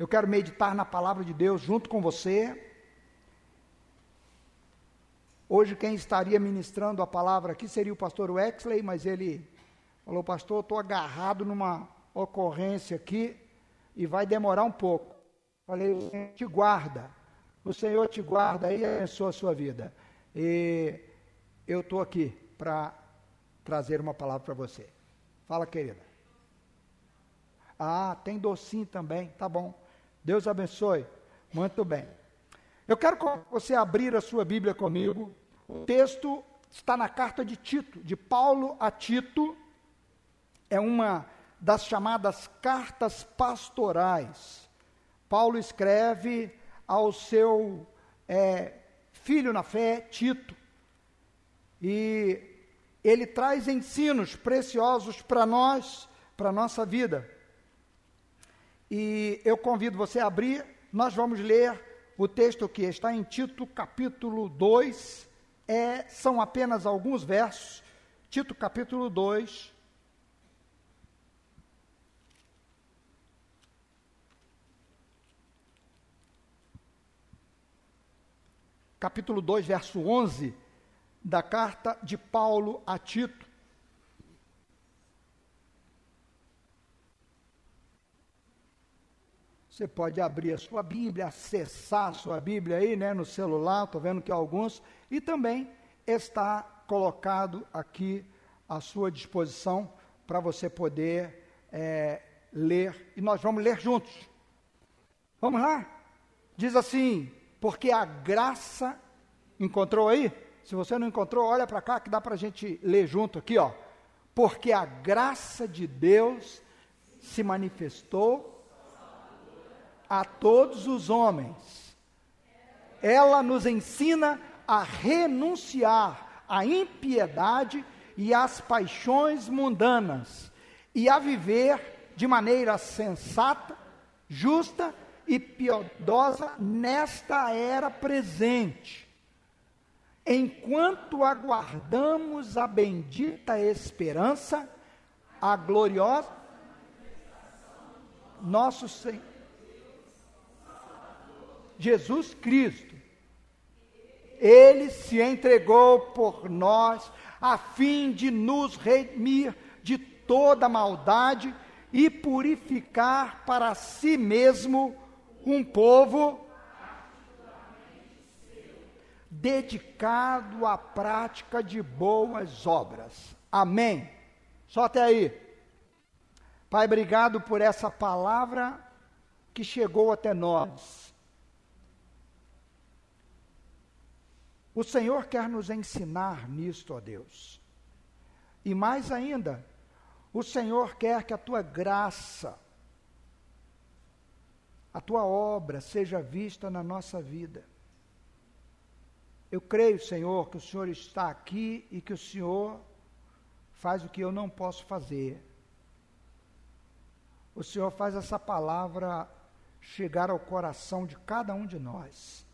Eu quero meditar na palavra de Deus junto com você. Hoje quem estaria ministrando a palavra aqui seria o pastor Wexley, mas ele falou, pastor, estou agarrado numa ocorrência aqui e vai demorar um pouco. Falei, o Senhor te guarda, o Senhor te guarda e abençoa a sua vida. E eu estou aqui para trazer uma palavra para você. Fala, querida. Ah, tem docinho também, tá bom. Deus abençoe. Muito bem. Eu quero que você abrir a sua Bíblia comigo. O texto está na carta de Tito, de Paulo a Tito. É uma das chamadas cartas pastorais. Paulo escreve ao seu é, filho na fé, Tito, e ele traz ensinos preciosos para nós, para a nossa vida. E eu convido você a abrir, nós vamos ler o texto que está em Tito, capítulo 2, é, são apenas alguns versos. Tito, capítulo 2. Capítulo 2, verso 11, da carta de Paulo a Tito. Você pode abrir a sua Bíblia, acessar a sua Bíblia aí, né, no celular, estou vendo que alguns, e também está colocado aqui à sua disposição para você poder é, ler, e nós vamos ler juntos. Vamos lá? Diz assim: porque a graça, encontrou aí? Se você não encontrou, olha para cá que dá para a gente ler junto aqui, ó. Porque a graça de Deus se manifestou a todos os homens. Ela nos ensina a renunciar à impiedade e às paixões mundanas e a viver de maneira sensata, justa e piedosa nesta era presente, enquanto aguardamos a bendita esperança, a gloriosa nosso Senhor Jesus Cristo. Ele se entregou por nós a fim de nos remir de toda maldade e purificar para si mesmo um povo dedicado à prática de boas obras. Amém. Só até aí. Pai, obrigado por essa palavra que chegou até nós. O Senhor quer nos ensinar nisto, ó Deus. E mais ainda, o Senhor quer que a tua graça, a tua obra seja vista na nossa vida. Eu creio, Senhor, que o Senhor está aqui e que o Senhor faz o que eu não posso fazer. O Senhor faz essa palavra chegar ao coração de cada um de nós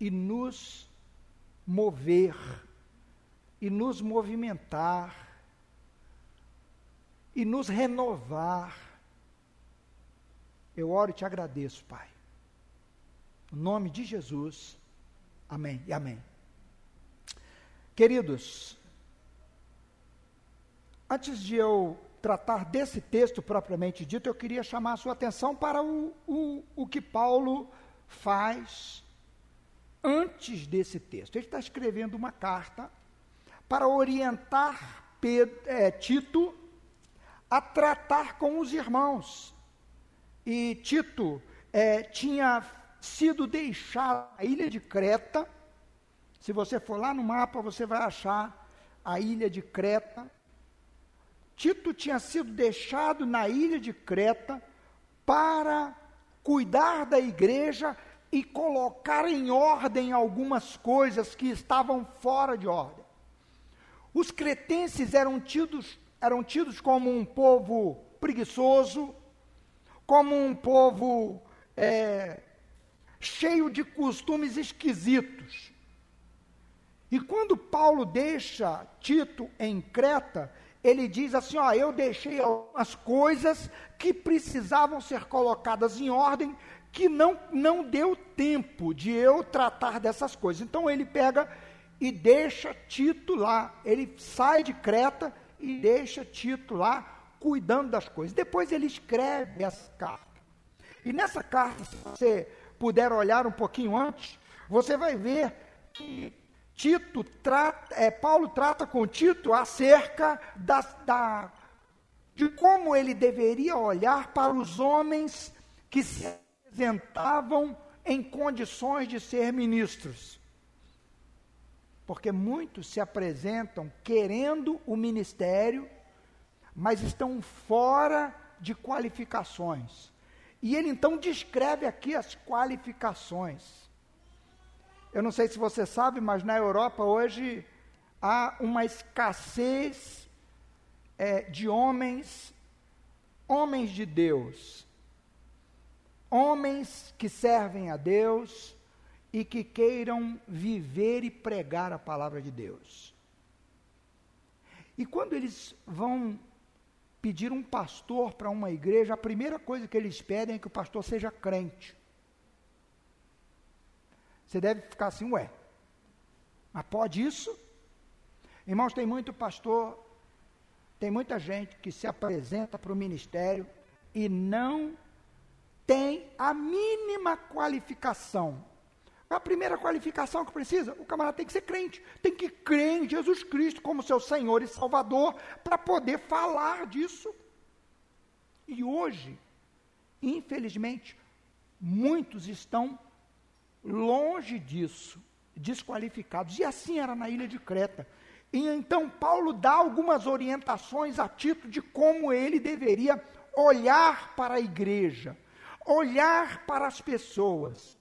e nos mover, e nos movimentar, e nos renovar. Eu oro e te agradeço, Pai. Em nome de Jesus. Amém e amém. Queridos, antes de eu tratar desse texto propriamente dito, eu queria chamar a sua atenção para o, o, o que Paulo faz antes desse texto. Ele está escrevendo uma carta para orientar Pedro, é, Tito a tratar com os irmãos. E Tito é, tinha sido deixado na ilha de Creta. Se você for lá no mapa, você vai achar a ilha de Creta. Tito tinha sido deixado na ilha de Creta para cuidar da igreja e colocar em ordem algumas coisas que estavam fora de ordem. Os cretenses eram tidos, eram tidos como um povo preguiçoso, como um povo é, cheio de costumes esquisitos. E quando Paulo deixa Tito em Creta, ele diz assim: ó, eu deixei algumas coisas que precisavam ser colocadas em ordem, que não, não deu tempo de eu tratar dessas coisas. Então ele pega e deixa Tito lá. Ele sai de Creta e deixa Tito lá cuidando das coisas. Depois ele escreve essa carta. E nessa carta, se você puder olhar um pouquinho antes, você vai ver que Tito trata, é, Paulo trata com Tito acerca da, da, de como ele deveria olhar para os homens que se apresentavam em condições de ser ministros. Porque muitos se apresentam querendo o ministério, mas estão fora de qualificações. E ele então descreve aqui as qualificações. Eu não sei se você sabe, mas na Europa hoje há uma escassez é, de homens, homens de Deus, homens que servem a Deus e que queiram viver e pregar a palavra de Deus. E quando eles vão pedir um pastor para uma igreja, a primeira coisa que eles pedem é que o pastor seja crente. Você deve ficar assim, ué, mas pode isso? Irmãos, tem muito pastor, tem muita gente que se apresenta para o ministério e não tem a mínima qualificação. A primeira qualificação que precisa, o camarada tem que ser crente, tem que crer em Jesus Cristo como seu Senhor e Salvador para poder falar disso. E hoje, infelizmente, muitos estão longe disso, desqualificados. E assim era na ilha de Creta. E então Paulo dá algumas orientações a título de como ele deveria olhar para a igreja, olhar para as pessoas.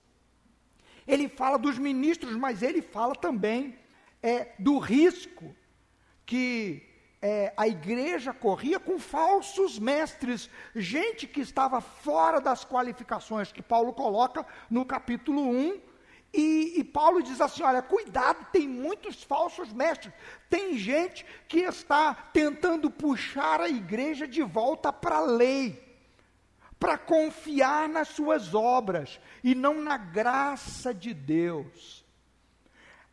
Ele fala dos ministros, mas ele fala também é, do risco que é, a igreja corria com falsos mestres, gente que estava fora das qualificações que Paulo coloca no capítulo 1. E, e, Paulo diz assim: olha, cuidado, tem muitos falsos mestres. Tem gente que está tentando puxar a igreja de volta para a lei, para confiar nas suas obras e não na graça de Deus.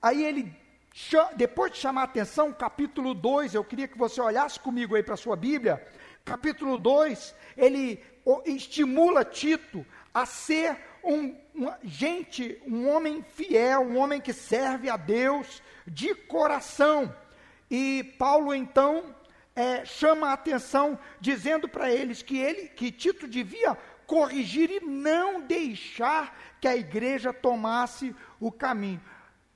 Aí ele depois de chamar a atenção, capítulo 2, eu queria que você olhasse comigo aí para a sua Bíblia. Capítulo 2, ele estimula Tito a ser um, gente, um homem fiel, um homem que serve a Deus de coração. E Paulo então é, chama a atenção, dizendo para eles que ele, que Tito devia corrigir e não deixar que a igreja tomasse o caminho.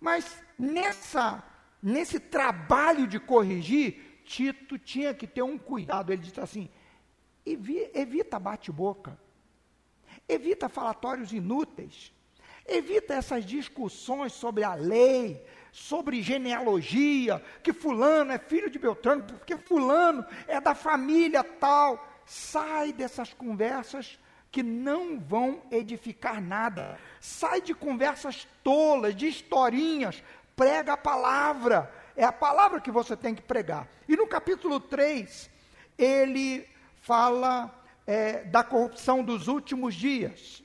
Mas nessa, nesse trabalho de corrigir, Tito tinha que ter um cuidado. Ele disse assim: evita bate-boca, evita falatórios inúteis, evita essas discussões sobre a lei, sobre genealogia, que fulano é filho de Beltrano, porque fulano é da família tal. Sai dessas conversas que não vão edificar nada. Sai de conversas tolas, de historinhas, prega a palavra. É a palavra que você tem que pregar. E no capítulo 3, ele fala é, da corrupção dos últimos dias.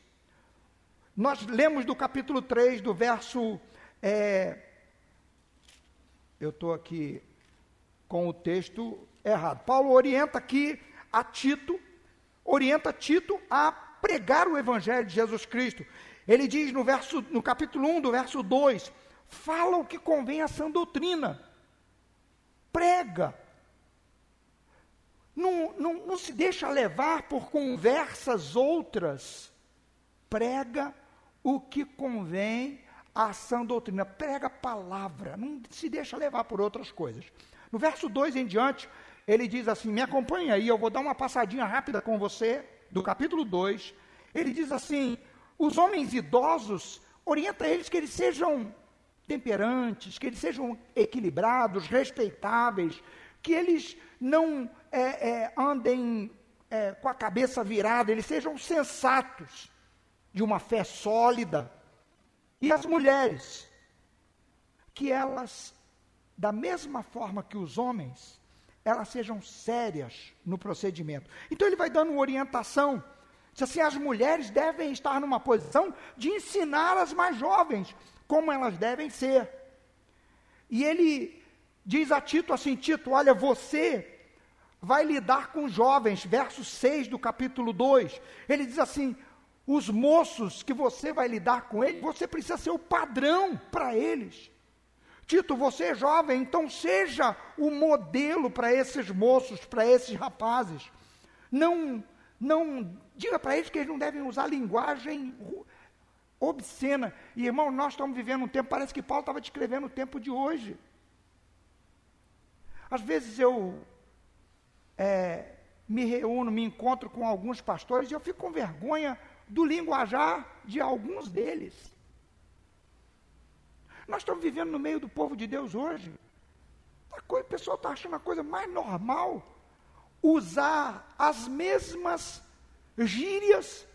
Nós lemos do capítulo 3, do verso. É, eu estou aqui com o texto errado. Paulo orienta aqui a Tito orienta Tito a pregar o evangelho de Jesus Cristo. Ele diz no verso no capítulo 1 do verso 2: "Fala o que convém à sã doutrina. Prega. Não, não, não se deixa levar por conversas outras. Prega o que convém à sã doutrina. Prega a palavra. Não se deixa levar por outras coisas. No verso 2 em diante, ele diz assim: Me acompanha aí, eu vou dar uma passadinha rápida com você, do capítulo 2. Ele diz assim: Os homens idosos, orienta eles que eles sejam temperantes, que eles sejam equilibrados, respeitáveis, que eles não é, é, andem é, com a cabeça virada, eles sejam sensatos, de uma fé sólida. E as mulheres, que elas, da mesma forma que os homens, elas sejam sérias no procedimento. Então ele vai dando uma orientação. Diz assim: as mulheres devem estar numa posição de ensinar as mais jovens como elas devem ser. E ele diz a Tito assim: Tito, olha, você vai lidar com jovens, verso 6 do capítulo 2. Ele diz assim: os moços que você vai lidar com eles, você precisa ser o padrão para eles. Tito, você é jovem, então seja o modelo para esses moços, para esses rapazes. Não, não diga para eles que eles não devem usar linguagem obscena. E irmão, nós estamos vivendo um tempo, parece que Paulo estava descrevendo o tempo de hoje. Às vezes eu é, me reúno, me encontro com alguns pastores e eu fico com vergonha do linguajar de alguns deles. Nós estamos vivendo no meio do povo de Deus hoje. A coisa, o pessoal está achando a coisa mais normal usar as mesmas gírias.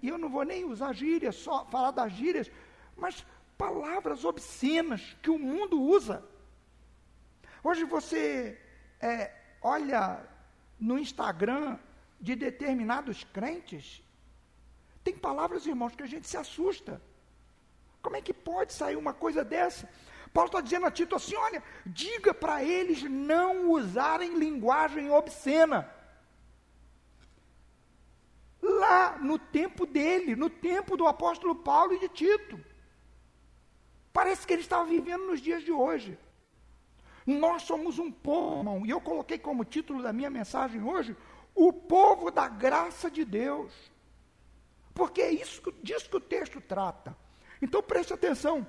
E eu não vou nem usar gírias, só falar das gírias, mas palavras obscenas que o mundo usa. Hoje você é, olha no Instagram de determinados crentes, tem palavras, irmãos, que a gente se assusta. Como é que pode sair uma coisa dessa? Paulo está dizendo a Tito assim: olha, diga para eles não usarem linguagem obscena. Lá no tempo dele, no tempo do apóstolo Paulo e de Tito. Parece que ele estava vivendo nos dias de hoje. Nós somos um povo, irmão, e eu coloquei como título da minha mensagem hoje, o povo da graça de Deus. Porque é isso disso que o texto trata. Então preste atenção.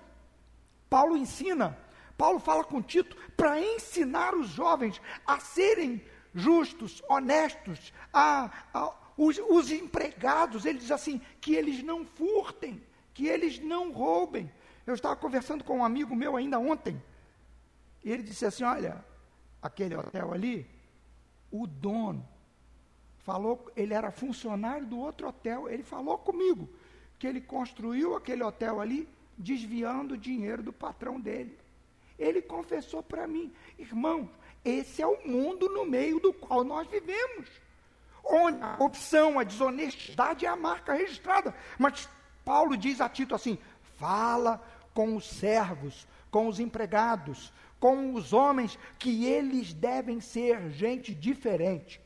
Paulo ensina, Paulo fala com Tito para ensinar os jovens a serem justos, honestos, a, a os, os empregados, ele diz assim, que eles não furtem, que eles não roubem. Eu estava conversando com um amigo meu ainda ontem, e ele disse assim: Olha, aquele hotel ali, o dono falou, ele era funcionário do outro hotel, ele falou comigo que ele construiu aquele hotel ali desviando o dinheiro do patrão dele. Ele confessou para mim, irmão, esse é o mundo no meio do qual nós vivemos. Onde a opção, a desonestidade é a marca registrada. Mas Paulo diz a Tito assim: fala com os servos, com os empregados, com os homens, que eles devem ser gente diferente.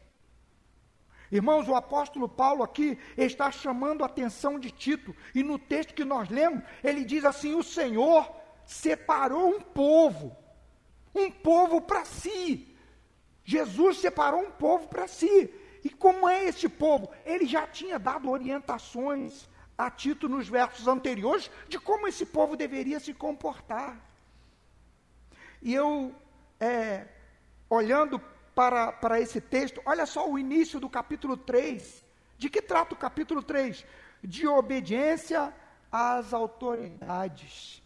Irmãos, o apóstolo Paulo aqui está chamando a atenção de Tito, e no texto que nós lemos, ele diz assim: O Senhor separou um povo, um povo para si. Jesus separou um povo para si. E como é esse povo? Ele já tinha dado orientações a Tito nos versos anteriores de como esse povo deveria se comportar. E eu, é, olhando para, para esse texto, olha só o início do capítulo 3. De que trata o capítulo 3? De obediência às autoridades.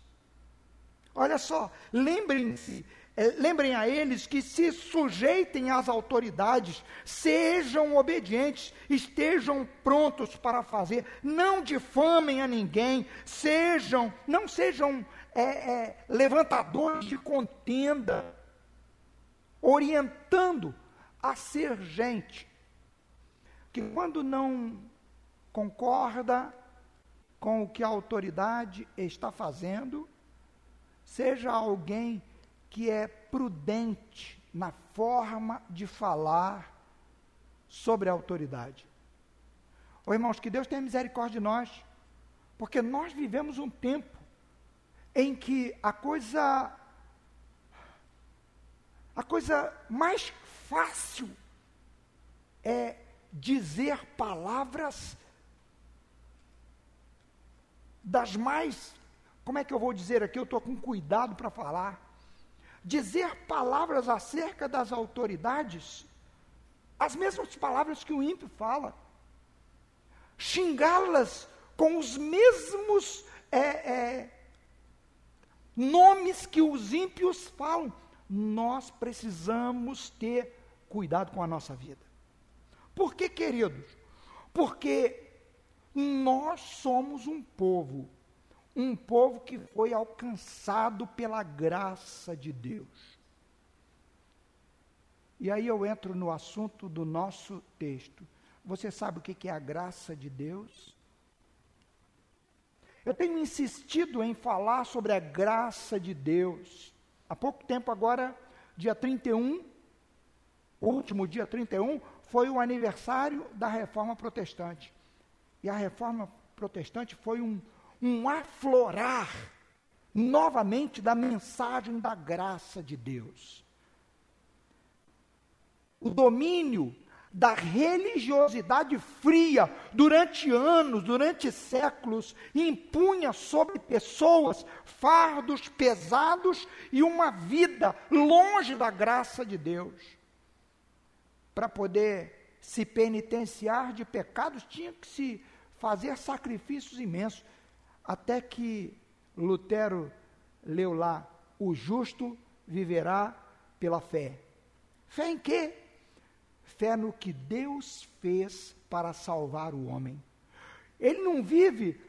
Olha só, lembrem-se, é, lembrem a eles que se sujeitem às autoridades, sejam obedientes, estejam prontos para fazer, não difamem a ninguém, sejam, não sejam é, é, levantadores de contenda, orientando a ser gente que, quando não concorda com o que a autoridade está fazendo, seja alguém que é prudente na forma de falar sobre a autoridade. Ô irmãos, que Deus tenha misericórdia de nós, porque nós vivemos um tempo em que a coisa a coisa mais fácil é dizer palavras das mais, como é que eu vou dizer aqui? Eu estou com cuidado para falar. Dizer palavras acerca das autoridades, as mesmas palavras que o ímpio fala. Xingá-las com os mesmos é, é, nomes que os ímpios falam. Nós precisamos ter cuidado com a nossa vida. Por que, queridos? Porque nós somos um povo, um povo que foi alcançado pela graça de Deus. E aí eu entro no assunto do nosso texto. Você sabe o que é a graça de Deus? Eu tenho insistido em falar sobre a graça de Deus. Há pouco tempo, agora, dia 31, último dia 31, foi o aniversário da reforma protestante. E a reforma protestante foi um, um aflorar novamente da mensagem da graça de Deus. O domínio da religiosidade fria durante anos, durante séculos, impunha sobre pessoas fardos pesados e uma vida longe da graça de Deus. Para poder se penitenciar de pecados, tinha que se fazer sacrifícios imensos, até que Lutero leu lá: o justo viverá pela fé. Fé em quê? Fé no que Deus fez para salvar o homem. Ele não vive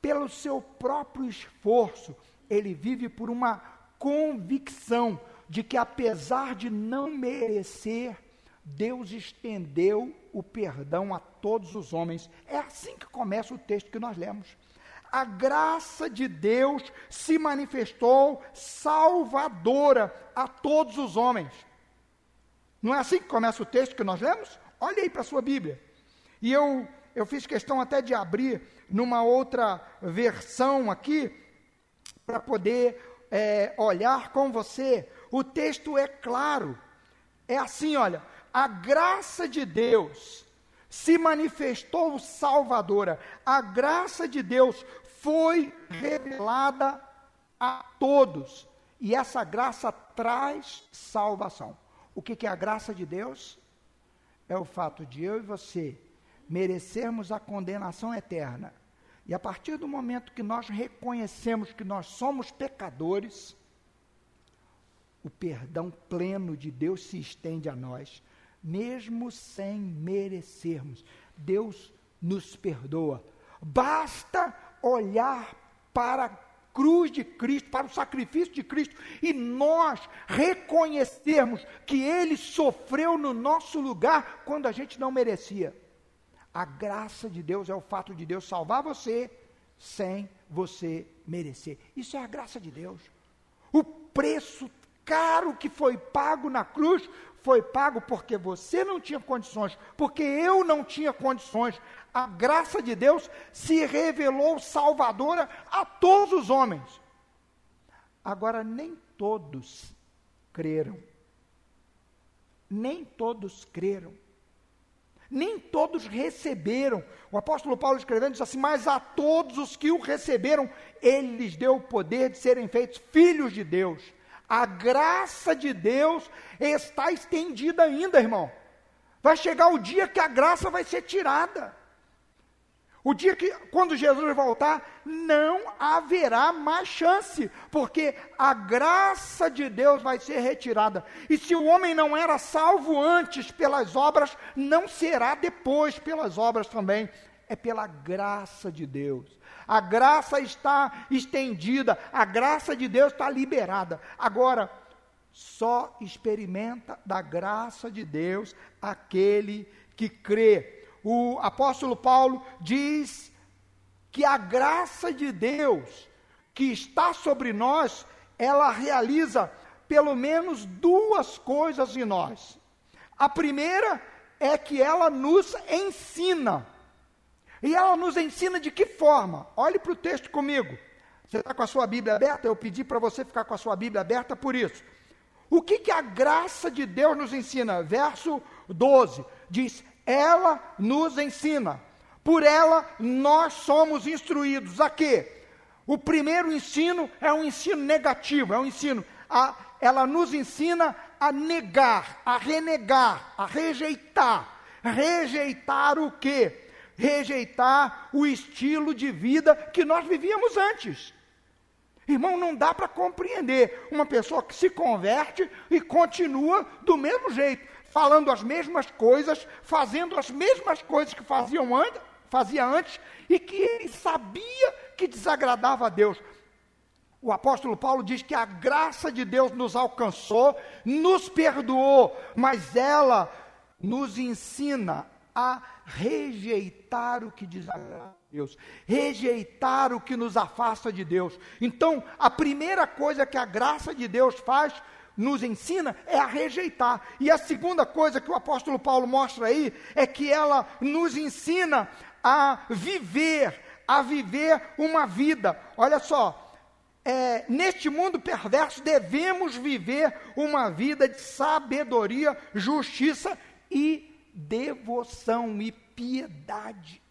pelo seu próprio esforço, ele vive por uma convicção de que, apesar de não merecer, Deus estendeu o perdão a todos os homens. É assim que começa o texto que nós lemos. A graça de Deus se manifestou salvadora a todos os homens. Não é assim que começa o texto que nós lemos? Olha aí para a sua Bíblia. E eu, eu fiz questão até de abrir numa outra versão aqui, para poder é, olhar com você. O texto é claro. É assim, olha, a graça de Deus se manifestou salvadora. A graça de Deus foi revelada a todos. E essa graça traz salvação. O que, que é a graça de Deus? É o fato de eu e você merecermos a condenação eterna. E a partir do momento que nós reconhecemos que nós somos pecadores, o perdão pleno de Deus se estende a nós, mesmo sem merecermos. Deus nos perdoa. Basta olhar para cruz de Cristo, para o sacrifício de Cristo, e nós reconhecermos que Ele sofreu no nosso lugar quando a gente não merecia. A graça de Deus é o fato de Deus salvar você sem você merecer. Isso é a graça de Deus. O preço caro que foi pago na cruz foi pago porque você não tinha condições, porque eu não tinha condições. A graça de Deus se revelou salvadora a todos os homens. Agora, nem todos creram. Nem todos creram. Nem todos receberam. O apóstolo Paulo escrevendo diz assim: Mas a todos os que o receberam, ele lhes deu o poder de serem feitos filhos de Deus a graça de Deus está estendida ainda, irmão. Vai chegar o dia que a graça vai ser tirada. O dia que, quando Jesus voltar, não haverá mais chance, porque a graça de Deus vai ser retirada. E se o homem não era salvo antes pelas obras, não será depois pelas obras também. É pela graça de Deus a graça está estendida, a graça de Deus está liberada. Agora, só experimenta da graça de Deus aquele que crê. O apóstolo Paulo diz que a graça de Deus que está sobre nós, ela realiza pelo menos duas coisas em nós. A primeira é que ela nos ensina. E ela nos ensina de que forma? Olhe para o texto comigo. Você está com a sua Bíblia aberta? Eu pedi para você ficar com a sua Bíblia aberta por isso. O que, que a graça de Deus nos ensina? Verso 12 diz: Ela nos ensina. Por ela nós somos instruídos a quê? O primeiro ensino é um ensino negativo, é um ensino. A, ela nos ensina a negar, a renegar, a rejeitar. Rejeitar o quê? Rejeitar o estilo de vida que nós vivíamos antes. Irmão, não dá para compreender uma pessoa que se converte e continua do mesmo jeito, falando as mesmas coisas, fazendo as mesmas coisas que faziam antes, fazia antes e que ele sabia que desagradava a Deus. O apóstolo Paulo diz que a graça de Deus nos alcançou, nos perdoou, mas ela nos ensina a rejeitar o que desagrada a Deus, rejeitar o que nos afasta de Deus. Então, a primeira coisa que a graça de Deus faz, nos ensina, é a rejeitar. E a segunda coisa que o apóstolo Paulo mostra aí é que ela nos ensina a viver, a viver uma vida. Olha só, é, neste mundo perverso devemos viver uma vida de sabedoria, justiça e devoção e piedade.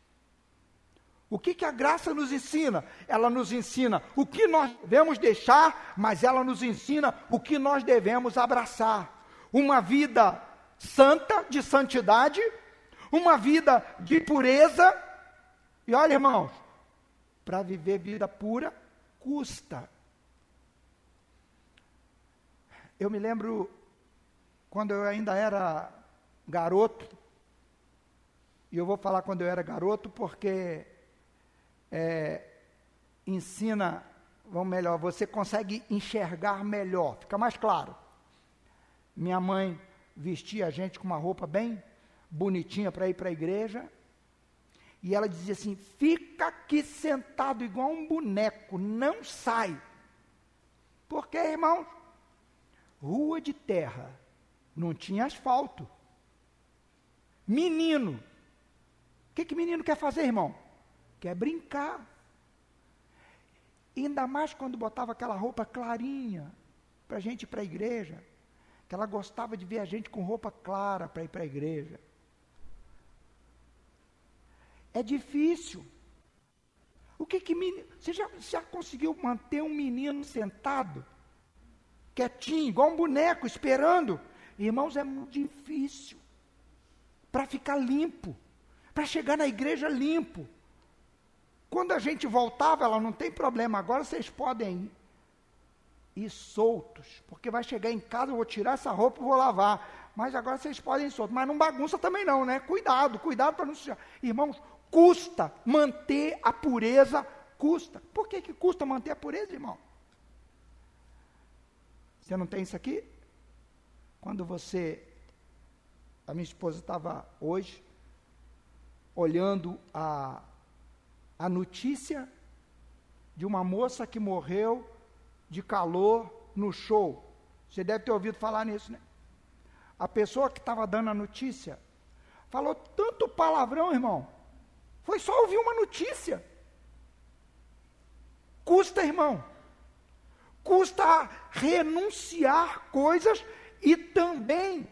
O que, que a graça nos ensina? Ela nos ensina o que nós devemos deixar, mas ela nos ensina o que nós devemos abraçar. Uma vida santa, de santidade, uma vida de pureza. E olha, irmãos, para viver vida pura, custa. Eu me lembro quando eu ainda era garoto, e eu vou falar quando eu era garoto porque é, ensina, vamos melhor, você consegue enxergar melhor, fica mais claro. Minha mãe vestia a gente com uma roupa bem bonitinha para ir para a igreja, e ela dizia assim: fica aqui sentado igual um boneco, não sai. Porque, irmão, rua de terra, não tinha asfalto. Menino. O que, que menino quer fazer, irmão? Quer brincar. ainda mais quando botava aquela roupa clarinha para a gente ir para a igreja. Que ela gostava de ver a gente com roupa clara para ir para a igreja. É difícil. O que que menino, você já, já conseguiu manter um menino sentado, quietinho, igual um boneco, esperando? Irmãos, é muito difícil para ficar limpo, para chegar na igreja limpo. Quando a gente voltava, ela não tem problema, agora vocês podem ir soltos, porque vai chegar em casa, eu vou tirar essa roupa e vou lavar. Mas agora vocês podem ir soltos. Mas não bagunça também não, né? Cuidado, cuidado para não se... Irmãos, custa manter a pureza, custa. Por que, que custa manter a pureza, irmão? Você não tem isso aqui? Quando você a minha esposa estava hoje olhando a, a notícia de uma moça que morreu de calor no show. Você deve ter ouvido falar nisso, né? A pessoa que estava dando a notícia falou tanto palavrão, irmão. Foi só ouvir uma notícia. Custa, irmão. Custa renunciar coisas e também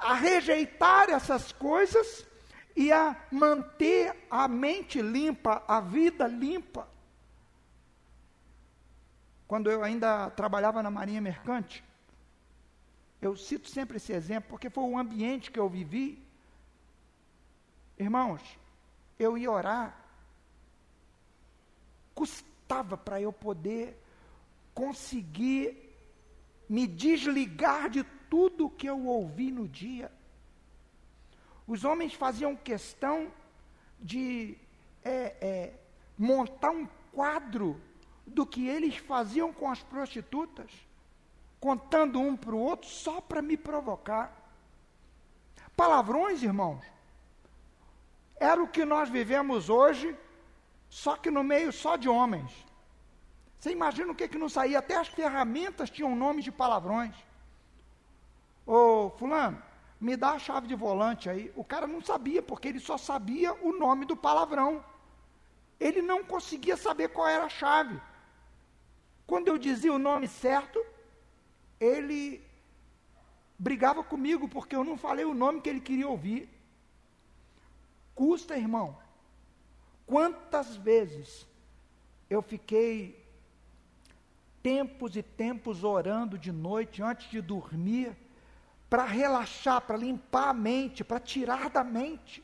a rejeitar essas coisas e a manter a mente limpa, a vida limpa. Quando eu ainda trabalhava na Marinha Mercante, eu cito sempre esse exemplo porque foi o ambiente que eu vivi. Irmãos, eu ia orar, custava para eu poder conseguir me desligar de tudo o que eu ouvi no dia. Os homens faziam questão de é, é, montar um quadro do que eles faziam com as prostitutas, contando um para o outro só para me provocar. Palavrões, irmãos, era o que nós vivemos hoje, só que no meio só de homens. Você imagina o que, que não saía? Até as ferramentas tinham nomes de palavrões. Ô, fulano, me dá a chave de volante aí. O cara não sabia, porque ele só sabia o nome do palavrão. Ele não conseguia saber qual era a chave. Quando eu dizia o nome certo, ele brigava comigo, porque eu não falei o nome que ele queria ouvir. Custa, irmão. Quantas vezes eu fiquei tempos e tempos orando de noite antes de dormir, para relaxar, para limpar a mente, para tirar da mente.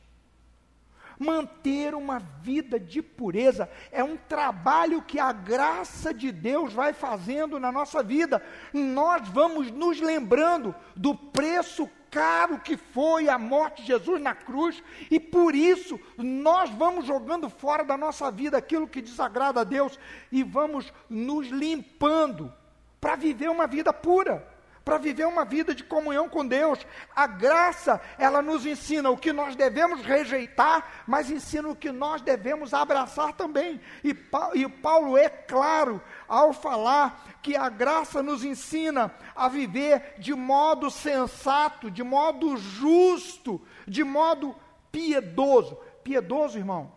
Manter uma vida de pureza é um trabalho que a graça de Deus vai fazendo na nossa vida. Nós vamos nos lembrando do preço caro que foi a morte de Jesus na cruz, e por isso nós vamos jogando fora da nossa vida aquilo que desagrada a Deus e vamos nos limpando para viver uma vida pura para viver uma vida de comunhão com Deus. A graça, ela nos ensina o que nós devemos rejeitar, mas ensina o que nós devemos abraçar também. E, e Paulo é claro ao falar que a graça nos ensina a viver de modo sensato, de modo justo, de modo piedoso. Piedoso, irmão,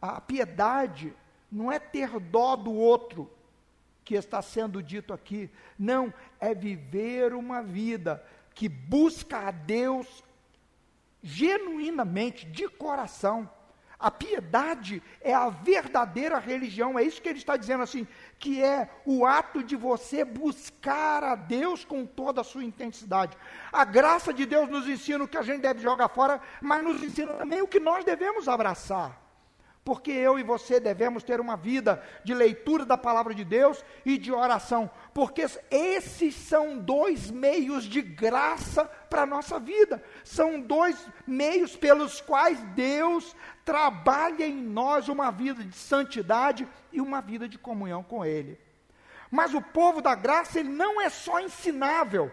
a piedade não é ter dó do outro, que está sendo dito aqui. Não, é viver uma vida que busca a Deus genuinamente, de coração. A piedade é a verdadeira religião, é isso que ele está dizendo assim, que é o ato de você buscar a Deus com toda a sua intensidade. A graça de Deus nos ensina o que a gente deve jogar fora, mas nos ensina também o que nós devemos abraçar porque eu e você devemos ter uma vida de leitura da palavra de Deus e de oração, porque esses são dois meios de graça para a nossa vida, são dois meios pelos quais Deus trabalha em nós uma vida de santidade e uma vida de comunhão com Ele. Mas o povo da graça, ele não é só ensinável,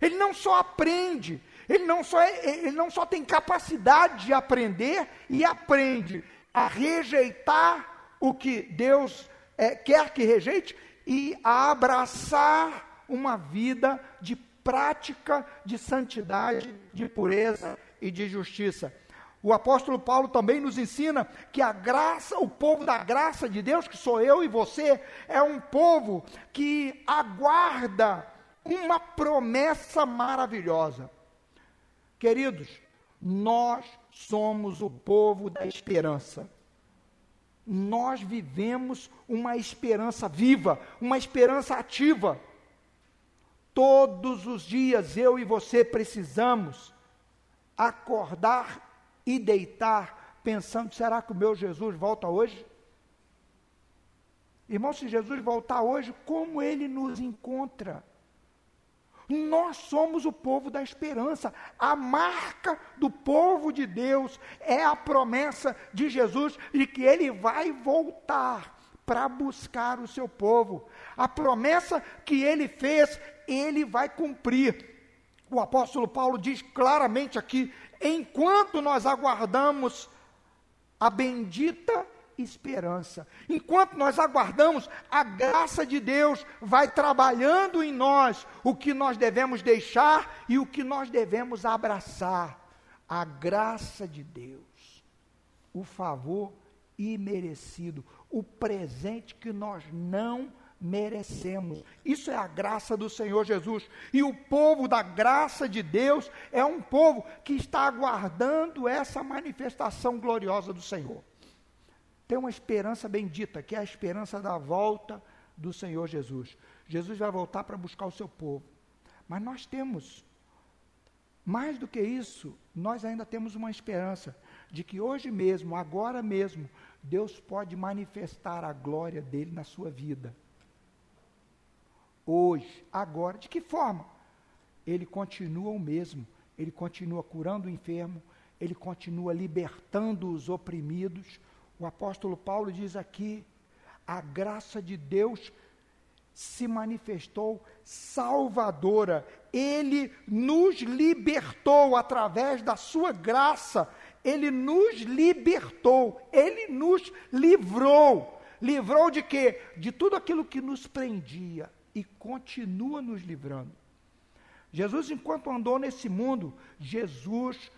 ele não só aprende, ele não só, é, ele não só tem capacidade de aprender e aprende, a rejeitar o que Deus é, quer que rejeite e a abraçar uma vida de prática de santidade, de pureza e de justiça. O apóstolo Paulo também nos ensina que a graça, o povo da graça de Deus, que sou eu e você, é um povo que aguarda uma promessa maravilhosa. Queridos, nós somos o povo da esperança. Nós vivemos uma esperança viva, uma esperança ativa. Todos os dias eu e você precisamos acordar e deitar pensando: será que o meu Jesus volta hoje? Irmão, se Jesus voltar hoje, como ele nos encontra? Nós somos o povo da esperança. A marca do povo de Deus é a promessa de Jesus de que ele vai voltar para buscar o seu povo. A promessa que ele fez, ele vai cumprir. O apóstolo Paulo diz claramente aqui: enquanto nós aguardamos a bendita esperança. Enquanto nós aguardamos, a graça de Deus vai trabalhando em nós o que nós devemos deixar e o que nós devemos abraçar. A graça de Deus, o favor imerecido, o presente que nós não merecemos. Isso é a graça do Senhor Jesus. E o povo da graça de Deus é um povo que está aguardando essa manifestação gloriosa do Senhor tem uma esperança bendita, que é a esperança da volta do Senhor Jesus. Jesus vai voltar para buscar o seu povo. Mas nós temos, mais do que isso, nós ainda temos uma esperança de que hoje mesmo, agora mesmo, Deus pode manifestar a glória dele na sua vida. Hoje, agora, de que forma? Ele continua o mesmo, ele continua curando o enfermo, ele continua libertando os oprimidos, o apóstolo Paulo diz aqui: a graça de Deus se manifestou salvadora. Ele nos libertou através da sua graça. Ele nos libertou, ele nos livrou. Livrou de quê? De tudo aquilo que nos prendia e continua nos livrando. Jesus, enquanto andou nesse mundo, Jesus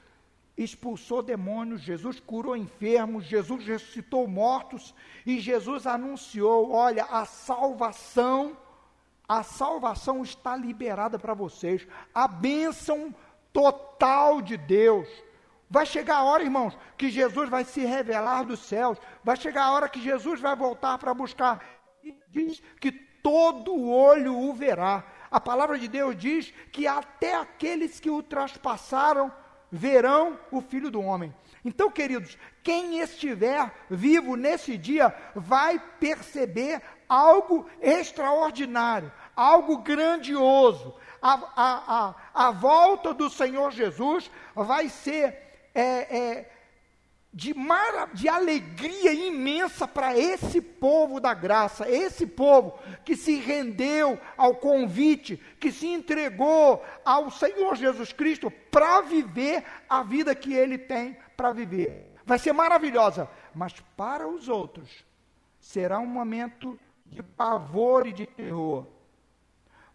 expulsou demônios, Jesus curou enfermos, Jesus ressuscitou mortos e Jesus anunciou: olha, a salvação, a salvação está liberada para vocês, a bênção total de Deus. Vai chegar a hora, irmãos, que Jesus vai se revelar dos céus, vai chegar a hora que Jesus vai voltar para buscar. E diz que todo olho o verá. A palavra de Deus diz que até aqueles que o traspassaram verão o Filho do Homem. Então, queridos, quem estiver vivo nesse dia vai perceber algo extraordinário, algo grandioso. A, a, a, a volta do Senhor Jesus vai ser é, é, de, mara, de alegria imensa para esse povo da graça, esse povo que se rendeu ao convite, que se entregou ao Senhor Jesus Cristo para viver a vida que ele tem para viver. Vai ser maravilhosa, mas para os outros será um momento de pavor e de terror.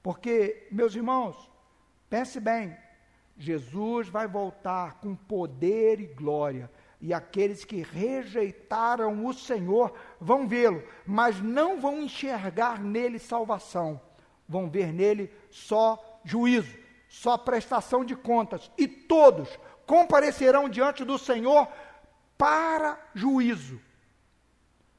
Porque, meus irmãos, pense bem, Jesus vai voltar com poder e glória e aqueles que rejeitaram o Senhor vão vê-lo, mas não vão enxergar nele salvação, vão ver nele só juízo, só prestação de contas, e todos comparecerão diante do Senhor para juízo.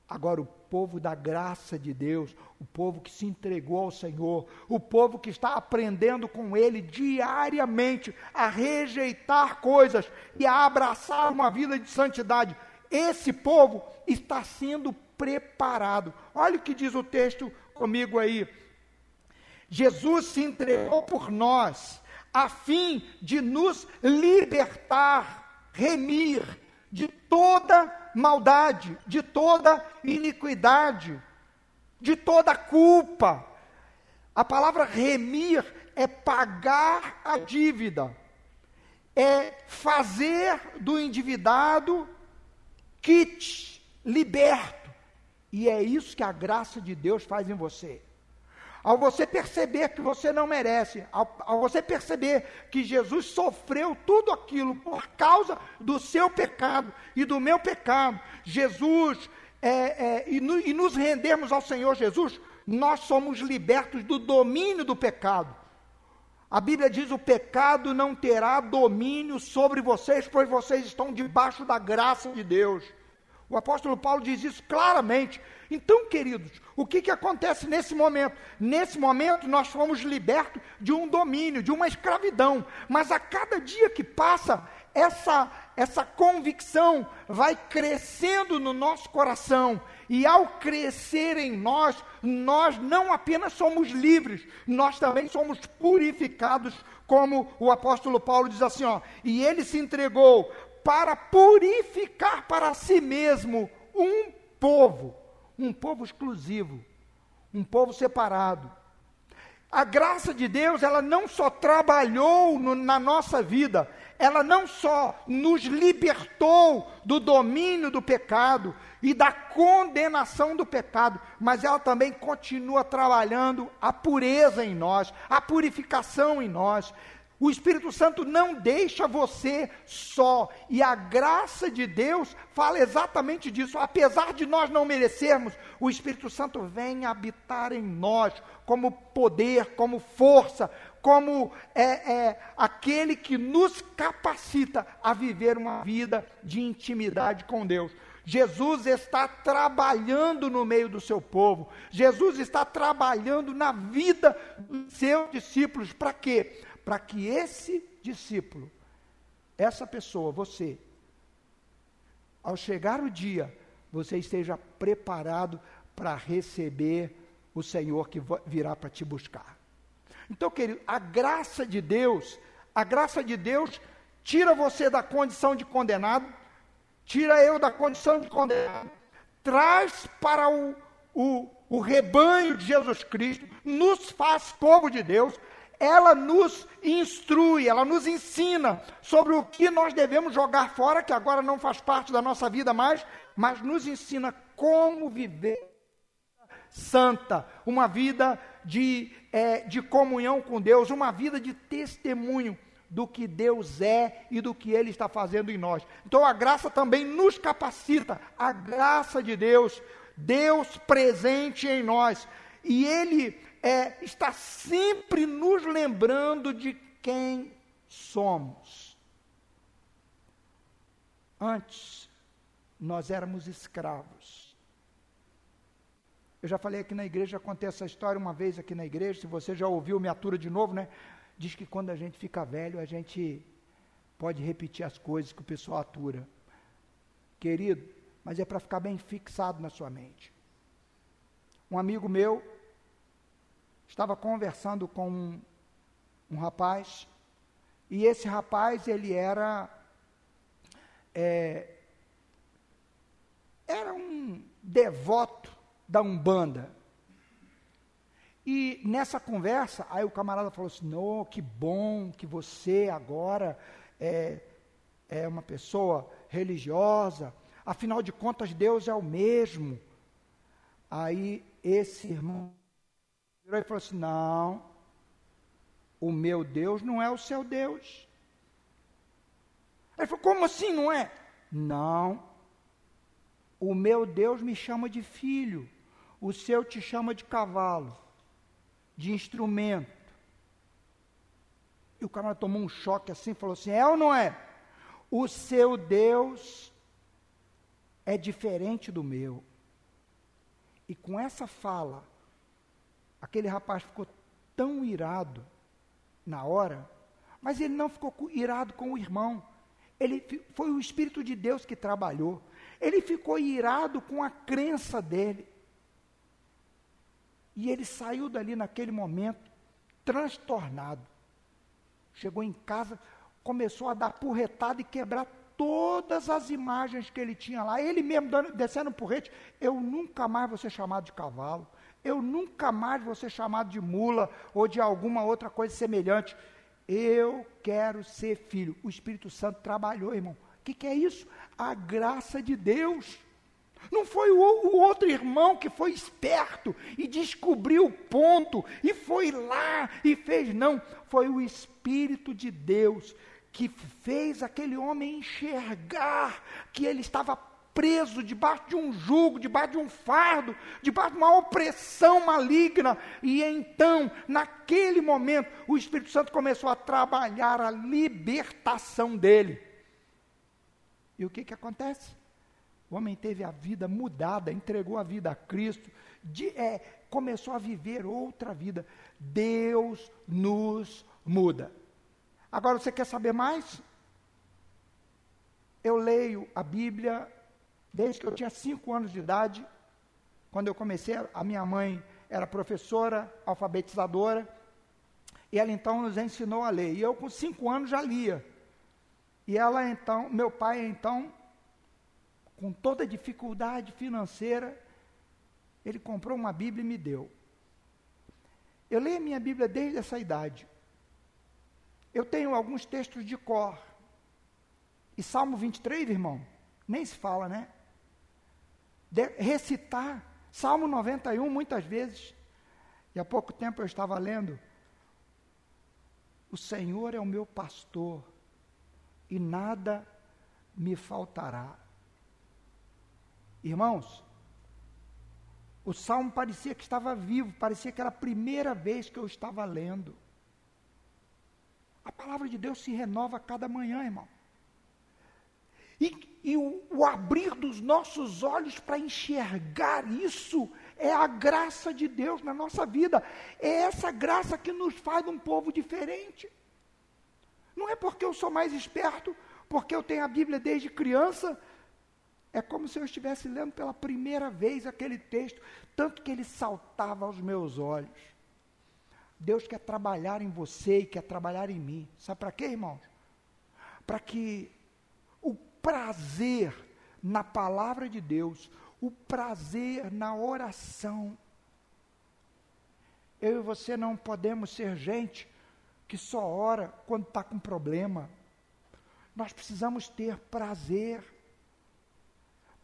Agora, o povo da graça de Deus, o povo que se entregou ao Senhor, o povo que está aprendendo com Ele diariamente a rejeitar coisas e a abraçar uma vida de santidade. Esse povo está sendo preparado. Olha o que diz o texto comigo aí. Jesus se entregou por nós, a fim de nos libertar, remir de toda maldade, de toda iniquidade, de toda culpa. A palavra remir é pagar a dívida, é fazer do endividado kit, liberto. E é isso que a graça de Deus faz em você. Ao você perceber que você não merece, ao, ao, você perceber que Jesus sofreu tudo aquilo por causa do seu pecado e do meu pecado, Jesus, é, é, e, no, e nos rendermos ao Senhor Jesus, nós somos libertos do domínio do pecado. A Bíblia diz: o pecado não terá domínio sobre vocês, pois vocês estão debaixo da graça de Deus. O apóstolo Paulo diz isso claramente. Então, queridos, o que, que acontece nesse momento? Nesse momento, nós fomos libertos de um domínio, de uma escravidão. Mas a cada dia que passa, essa, essa convicção vai crescendo no nosso coração. E ao crescer em nós, nós não apenas somos livres, nós também somos purificados, como o apóstolo Paulo diz assim: ó, e ele se entregou para purificar para si mesmo um povo, um povo exclusivo, um povo separado. A graça de Deus, ela não só trabalhou no, na nossa vida, ela não só nos libertou do domínio do pecado e da condenação do pecado, mas ela também continua trabalhando a pureza em nós, a purificação em nós. O Espírito Santo não deixa você só. E a graça de Deus fala exatamente disso. Apesar de nós não merecermos, o Espírito Santo vem habitar em nós como poder, como força, como é, é, aquele que nos capacita a viver uma vida de intimidade com Deus. Jesus está trabalhando no meio do seu povo. Jesus está trabalhando na vida dos seus discípulos. Para quê? para que esse discípulo, essa pessoa, você, ao chegar o dia, você esteja preparado para receber o Senhor que virá para te buscar. Então, querido, a graça de Deus, a graça de Deus tira você da condição de condenado, tira eu da condição de condenado, traz para o, o, o rebanho de Jesus Cristo, nos faz povo de Deus, ela nos instrui, ela nos ensina sobre o que nós devemos jogar fora, que agora não faz parte da nossa vida mais, mas nos ensina como viver santa, uma vida de, é, de comunhão com Deus, uma vida de testemunho do que Deus é e do que Ele está fazendo em nós. Então a graça também nos capacita, a graça de Deus, Deus presente em nós. E Ele é, está sempre nos lembrando de quem somos. Antes, nós éramos escravos. Eu já falei aqui na igreja, contei essa história uma vez aqui na igreja, se você já ouviu, me atura de novo, né? Diz que quando a gente fica velho, a gente pode repetir as coisas que o pessoal atura. Querido, mas é para ficar bem fixado na sua mente. Um amigo meu estava conversando com um, um rapaz, e esse rapaz, ele era. É, era um devoto da Umbanda. E nessa conversa, aí o camarada falou assim: "Não, que bom que você agora é, é uma pessoa religiosa. Afinal de contas, Deus é o mesmo." Aí esse irmão virou e falou assim: "Não, o meu Deus não é o seu Deus." Ele falou: "Como assim não é?" "Não. O meu Deus me chama de filho, o seu te chama de cavalo." de instrumento. E o cara tomou um choque assim, falou assim: é ou não é? O seu Deus é diferente do meu. E com essa fala, aquele rapaz ficou tão irado na hora, mas ele não ficou irado com o irmão. Ele foi o Espírito de Deus que trabalhou. Ele ficou irado com a crença dele. E ele saiu dali naquele momento transtornado. Chegou em casa, começou a dar porretada e quebrar todas as imagens que ele tinha lá. Ele mesmo dando, descendo porrete. Eu nunca mais vou ser chamado de cavalo. Eu nunca mais vou ser chamado de mula ou de alguma outra coisa semelhante. Eu quero ser filho. O Espírito Santo trabalhou, irmão. O que, que é isso? A graça de Deus. Não foi o, outro irmão que foi esperto e descobriu o ponto e foi lá e fez, não. Foi o Espírito de Deus que fez aquele homem enxergar que ele estava preso debaixo de um jugo, debaixo de um fardo, debaixo de uma opressão maligna. E então, naquele momento, o Espírito Santo começou a trabalhar a libertação dele. E o que, que acontece? O homem teve a vida mudada, entregou a vida a Cristo, de, é, começou a viver outra vida. Deus nos muda. Agora você quer saber mais? Eu leio a Bíblia desde que eu tinha cinco anos de idade. Quando eu comecei, a minha mãe era professora, alfabetizadora, e ela então nos ensinou a ler. E eu com cinco anos já lia. E ela então, meu pai então com toda dificuldade financeira, ele comprou uma Bíblia e me deu. Eu leio a minha Bíblia desde essa idade. Eu tenho alguns textos de cor. E Salmo 23, irmão, nem se fala, né? De, recitar Salmo 91 muitas vezes. E há pouco tempo eu estava lendo: O Senhor é o meu pastor, e nada me faltará. Irmãos, o salmo parecia que estava vivo, parecia que era a primeira vez que eu estava lendo. A palavra de Deus se renova a cada manhã, irmão. E, e o, o abrir dos nossos olhos para enxergar isso é a graça de Deus na nossa vida. É essa graça que nos faz um povo diferente. Não é porque eu sou mais esperto, porque eu tenho a Bíblia desde criança, é como se eu estivesse lendo pela primeira vez aquele texto, tanto que ele saltava aos meus olhos. Deus quer trabalhar em você e quer trabalhar em mim. Sabe para quê, irmãos? Para que o prazer na palavra de Deus, o prazer na oração. Eu e você não podemos ser gente que só ora quando está com problema. Nós precisamos ter prazer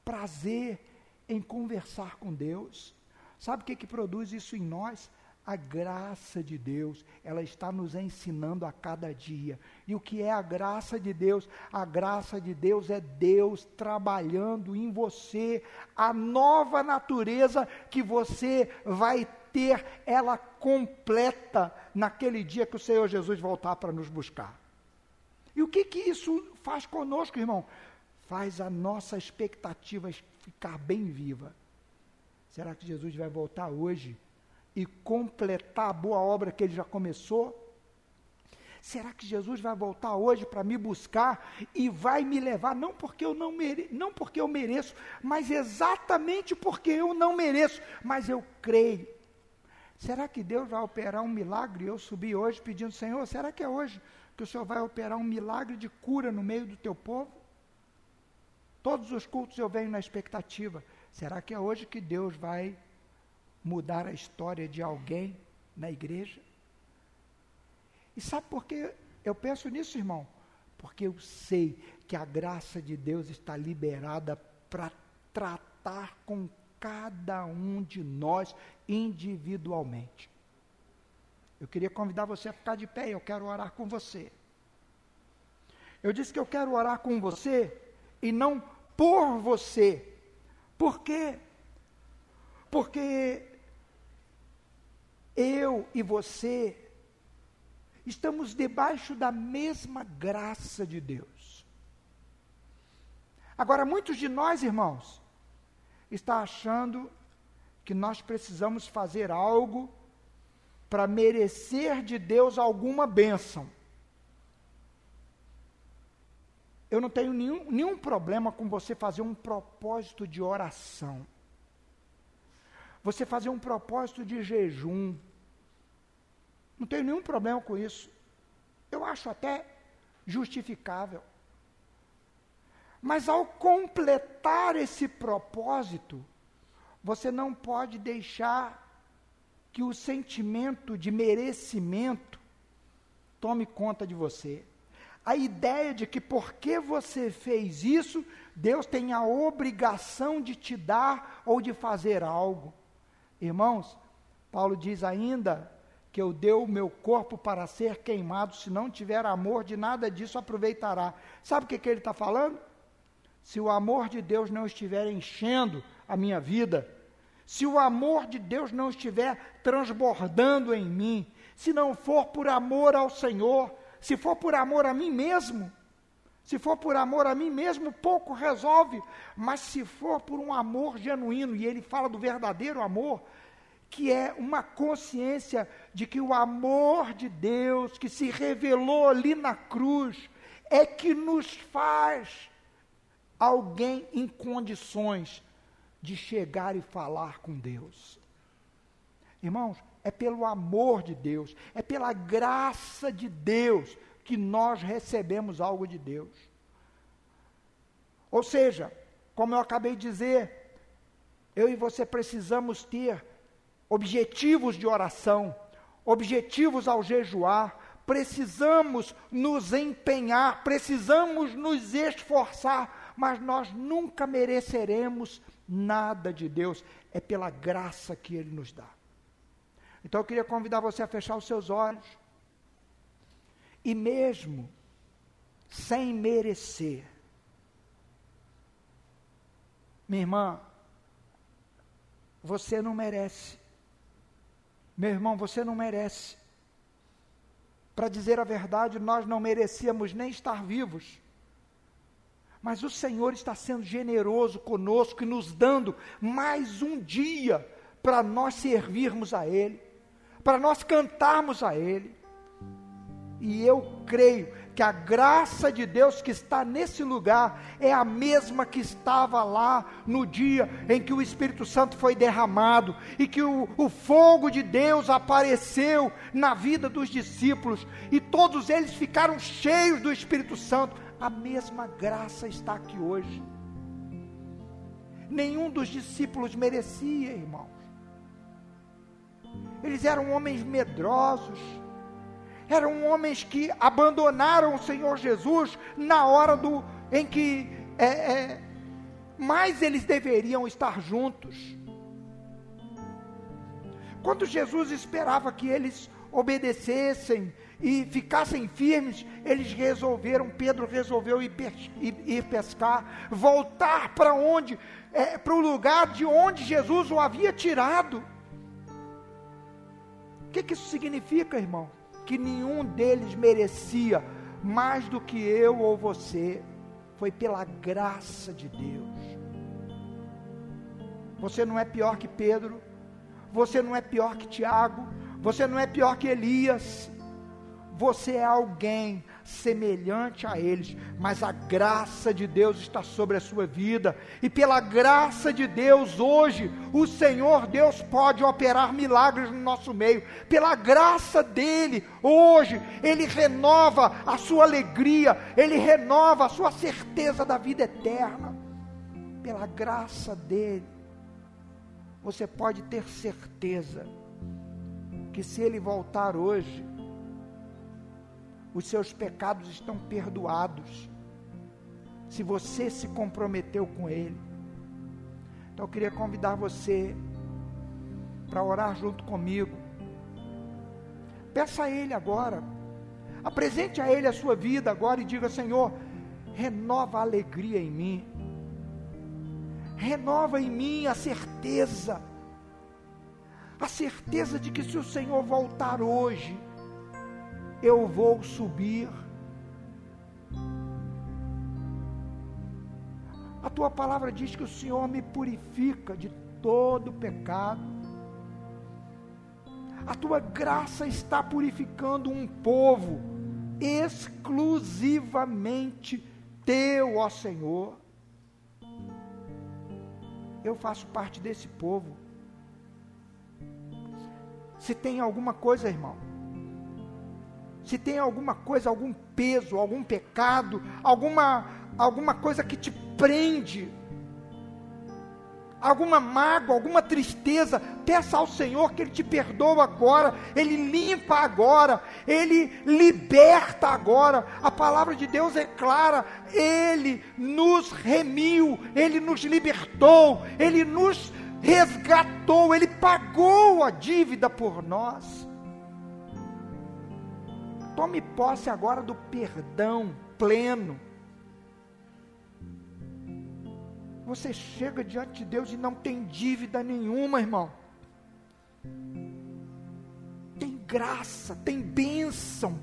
prazer em conversar com Deus. Sabe o que, que produz isso em nós? A graça de Deus, ela está nos ensinando a cada dia. E o que é a graça de Deus? A graça de Deus é Deus trabalhando em você a nova natureza que você vai ter, ela completa naquele dia que o Senhor Jesus voltar para nos buscar. E o que que isso faz conosco, irmão? Faz a nossa expectativa ficar bem viva. Será que Jesus vai voltar hoje e completar a boa obra que ele já começou? Será que Jesus vai voltar hoje para me buscar e vai me levar não porque eu não mere, não porque eu mereço, mas exatamente porque eu não mereço, mas eu creio. Será que Deus vai operar um milagre? Eu subi hoje pedindo, Senhor, será que é hoje que o Senhor vai operar um milagre de cura no meio do teu povo? Todos os cultos eu venho na expectativa. Será que é hoje que Deus vai mudar a história de alguém na igreja? E sabe por que eu penso nisso, irmão? Porque eu sei que a graça de Deus está liberada para tratar com cada um de nós individualmente. Eu queria convidar você a ficar de pé, eu quero orar com você. Eu disse que eu quero orar com você e não por você. Por quê? Porque eu e você estamos debaixo da mesma graça de Deus. Agora, muitos de nós, irmãos, está achando que nós precisamos fazer algo para merecer de Deus alguma bênção. Eu não tenho nenhum, nenhum problema com você fazer um propósito de oração. Você fazer um propósito de jejum. Não tenho nenhum problema com isso. Eu acho até justificável. Mas ao completar esse propósito, você não pode deixar que o sentimento de merecimento tome conta de você. A ideia de que porque você fez isso, Deus tem a obrigação de te dar ou de fazer algo. Irmãos, Paulo diz ainda que eu dei o meu corpo para ser queimado, se não tiver amor, de nada disso aproveitará. Sabe o que, que ele está falando? se o amor de Deus não estiver enchendo a minha vida, se o amor de Deus não estiver transbordando em mim, se não for por amor ao Senhor, se for por amor a mim mesmo, se for por amor a mim mesmo, pouco resolve, mas se for por um amor genuíno, e ele fala do verdadeiro amor, que é uma consciência de que o amor de Deus que se revelou ali na cruz é que nos faz alguém em condições de chegar e falar com Deus. Irmãos, é pelo amor de Deus, é pela graça de Deus que nós recebemos algo de Deus. Ou seja, como eu acabei de dizer, eu e você precisamos ter objetivos de oração, objetivos ao jejuar, precisamos nos empenhar, precisamos nos esforçar mas nós nunca mereceremos nada de Deus, é pela graça que Ele nos dá. Então eu queria convidar você a fechar os seus olhos, e mesmo sem merecer, minha irmã, você não merece. Meu irmão, você não merece. Para dizer a verdade, nós não merecíamos nem estar vivos. Mas o Senhor está sendo generoso conosco e nos dando mais um dia para nós servirmos a Ele, para nós cantarmos a Ele. E eu creio que a graça de Deus que está nesse lugar é a mesma que estava lá no dia em que o Espírito Santo foi derramado e que o, o fogo de Deus apareceu na vida dos discípulos e todos eles ficaram cheios do Espírito Santo a mesma graça está aqui hoje. Nenhum dos discípulos merecia, irmãos. Eles eram homens medrosos, eram homens que abandonaram o Senhor Jesus na hora do, em que é, é, mais eles deveriam estar juntos. Quando Jesus esperava que eles obedecessem e ficassem firmes, eles resolveram, Pedro resolveu ir, ir pescar, voltar para onde? É, para o lugar de onde Jesus o havia tirado. Que, que isso significa, irmão? Que nenhum deles merecia mais do que eu ou você, foi pela graça de Deus. Você não é pior que Pedro, você não é pior que Tiago, você não é pior que Elias, você é alguém semelhante a eles, mas a graça de Deus está sobre a sua vida, e pela graça de Deus, hoje, o Senhor Deus pode operar milagres no nosso meio, pela graça dEle, hoje, Ele renova a sua alegria, Ele renova a sua certeza da vida eterna, pela graça dEle, você pode ter certeza que se Ele voltar hoje, os seus pecados estão perdoados. Se você se comprometeu com Ele. Então eu queria convidar você para orar junto comigo. Peça a Ele agora. Apresente a Ele a sua vida agora e diga: Senhor, renova a alegria em mim. Renova em mim a certeza. A certeza de que se o Senhor voltar hoje, eu vou subir. A tua palavra diz que o Senhor me purifica de todo pecado. A tua graça está purificando um povo exclusivamente teu, ó Senhor. Eu faço parte desse povo. Se tem alguma coisa, irmão, se tem alguma coisa, algum peso, algum pecado, alguma, alguma coisa que te prende, alguma mágoa, alguma tristeza, peça ao Senhor que Ele te perdoa agora, Ele limpa agora, Ele liberta agora. A palavra de Deus é clara, Ele nos remiu, Ele nos libertou, Ele nos resgatou, Ele pagou a dívida por nós. Tome posse agora do perdão pleno. Você chega diante de Deus e não tem dívida nenhuma, irmão. Tem graça, tem bênção.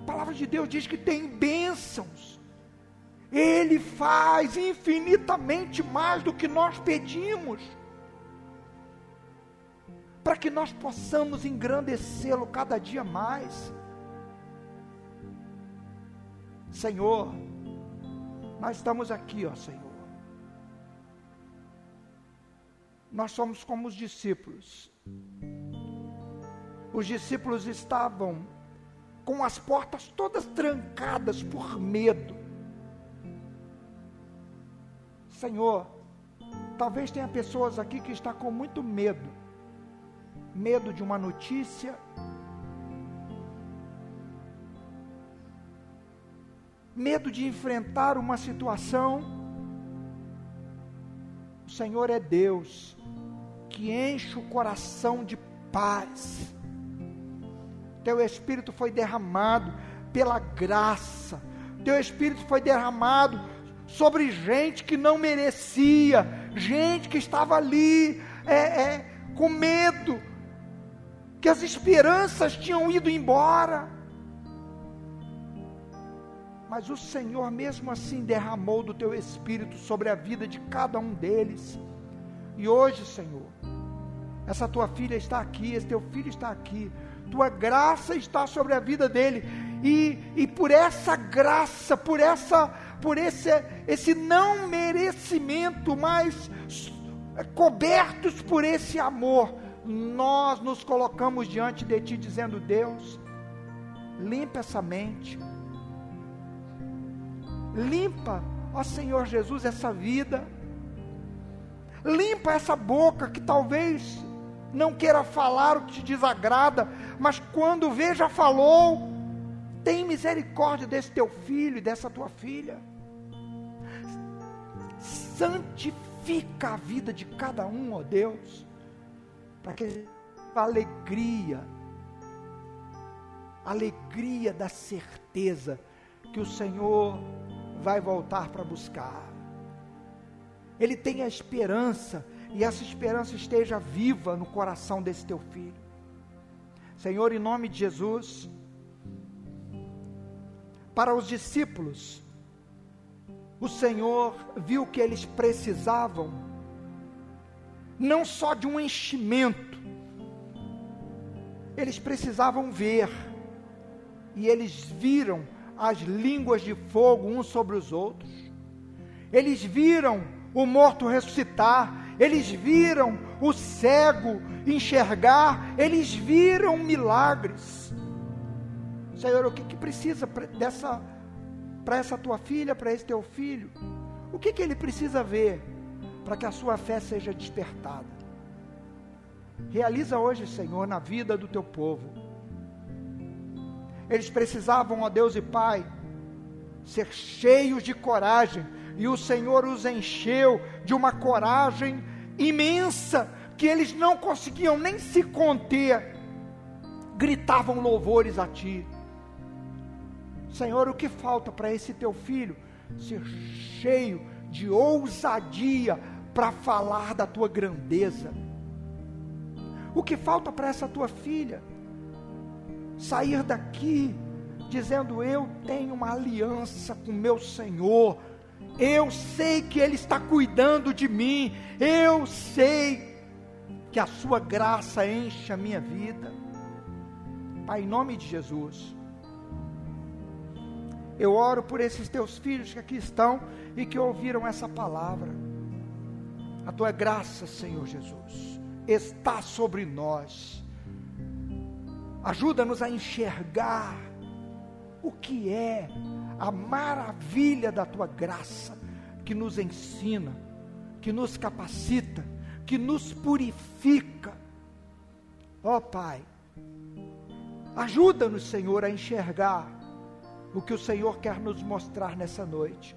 A palavra de Deus diz que tem bênçãos. Ele faz infinitamente mais do que nós pedimos para que nós possamos engrandecê-lo cada dia mais. Senhor, nós estamos aqui, ó Senhor. Nós somos como os discípulos. Os discípulos estavam com as portas todas trancadas por medo. Senhor, talvez tenha pessoas aqui que estão com muito medo medo de uma notícia, medo de enfrentar uma situação. O Senhor é Deus que enche o coração de paz. Teu Espírito foi derramado pela graça, Teu Espírito foi derramado sobre gente que não merecia, gente que estava ali é, é, com medo, que as esperanças tinham ido embora. Mas o Senhor, mesmo assim, derramou do teu espírito sobre a vida de cada um deles. E hoje, Senhor, essa tua filha está aqui, esse teu filho está aqui, tua graça está sobre a vida dele, e, e por essa graça, por essa, por esse, esse não merecimento, mas cobertos por esse amor, nós nos colocamos diante de Ti dizendo: Deus, limpa essa mente, limpa, ó Senhor Jesus, essa vida, limpa essa boca que talvez não queira falar o que te desagrada, mas quando vê já falou. Tem misericórdia desse teu filho e dessa tua filha. Santifica a vida de cada um, ó Deus para que a alegria, alegria da certeza que o Senhor vai voltar para buscar. Ele tem a esperança e essa esperança esteja viva no coração desse teu filho. Senhor, em nome de Jesus, para os discípulos, o Senhor viu que eles precisavam não só de um enchimento, eles precisavam ver e eles viram as línguas de fogo uns sobre os outros. Eles viram o morto ressuscitar, eles viram o cego enxergar, eles viram milagres. Senhor, o que, que precisa dessa para essa tua filha, para esse teu filho? O que, que ele precisa ver para que a sua fé seja despertada? Realiza hoje, Senhor, na vida do teu povo. Eles precisavam, ó Deus e Pai, ser cheios de coragem, e o Senhor os encheu de uma coragem imensa, que eles não conseguiam nem se conter, gritavam louvores a Ti. Senhor, o que falta para esse teu filho? Ser cheio de ousadia para falar da tua grandeza. O que falta para essa tua filha? Sair daqui dizendo: Eu tenho uma aliança com meu Senhor, eu sei que Ele está cuidando de mim, eu sei que a Sua graça enche a minha vida. Pai, em nome de Jesus, eu oro por esses teus filhos que aqui estão e que ouviram essa palavra. A tua graça, Senhor Jesus, está sobre nós. Ajuda-nos a enxergar o que é a maravilha da tua graça, que nos ensina, que nos capacita, que nos purifica. Ó oh, Pai, ajuda-nos, Senhor, a enxergar o que o Senhor quer nos mostrar nessa noite.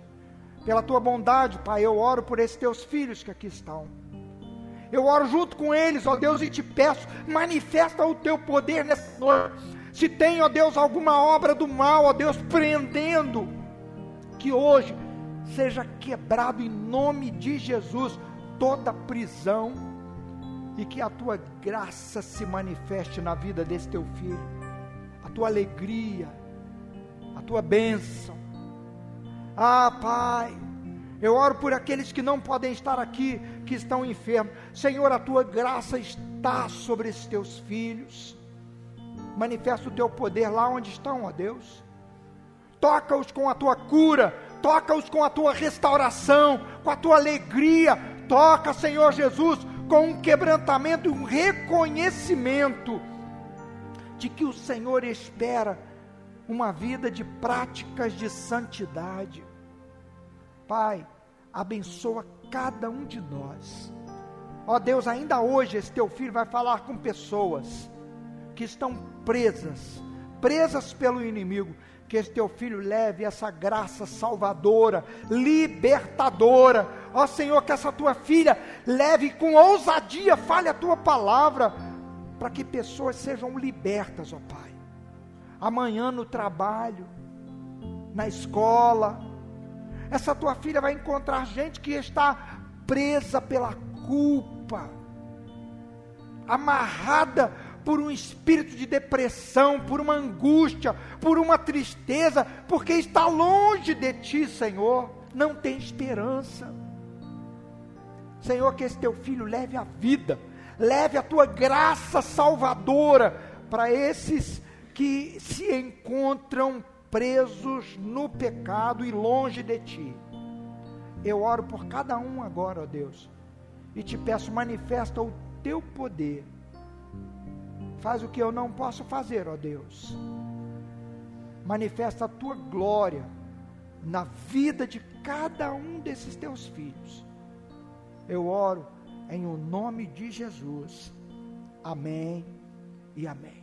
Pela tua bondade, Pai, eu oro por esses teus filhos que aqui estão. Eu oro junto com eles, ó Deus, e te peço, manifesta o teu poder nessa noite se tem, ó Deus, alguma obra do mal, ó Deus, prendendo, que hoje seja quebrado em nome de Jesus toda prisão e que a tua graça se manifeste na vida desse teu filho, a tua alegria, a tua bênção. Ah, Pai, eu oro por aqueles que não podem estar aqui, que estão enfermos. Senhor, a tua graça está sobre esses teus filhos manifesta o teu poder lá onde estão, ó Deus. Toca-os com a tua cura, toca-os com a tua restauração, com a tua alegria. Toca, Senhor Jesus, com um quebrantamento e um reconhecimento de que o Senhor espera uma vida de práticas de santidade. Pai, abençoa cada um de nós. Ó Deus, ainda hoje esse teu filho vai falar com pessoas que estão presas, presas pelo inimigo. Que esse teu filho leve essa graça salvadora, libertadora. Ó Senhor, que essa tua filha leve com ousadia, fale a tua palavra, para que pessoas sejam libertas, ó Pai. Amanhã no trabalho, na escola, essa tua filha vai encontrar gente que está presa pela culpa, amarrada por um espírito de depressão, por uma angústia, por uma tristeza, porque está longe de ti, Senhor, não tem esperança. Senhor, que esse teu filho leve a vida, leve a tua graça salvadora para esses que se encontram presos no pecado e longe de ti. Eu oro por cada um agora, ó Deus, e te peço, manifesta o teu poder Faz o que eu não posso fazer, ó Deus. Manifesta a tua glória na vida de cada um desses teus filhos. Eu oro em o nome de Jesus. Amém e amém.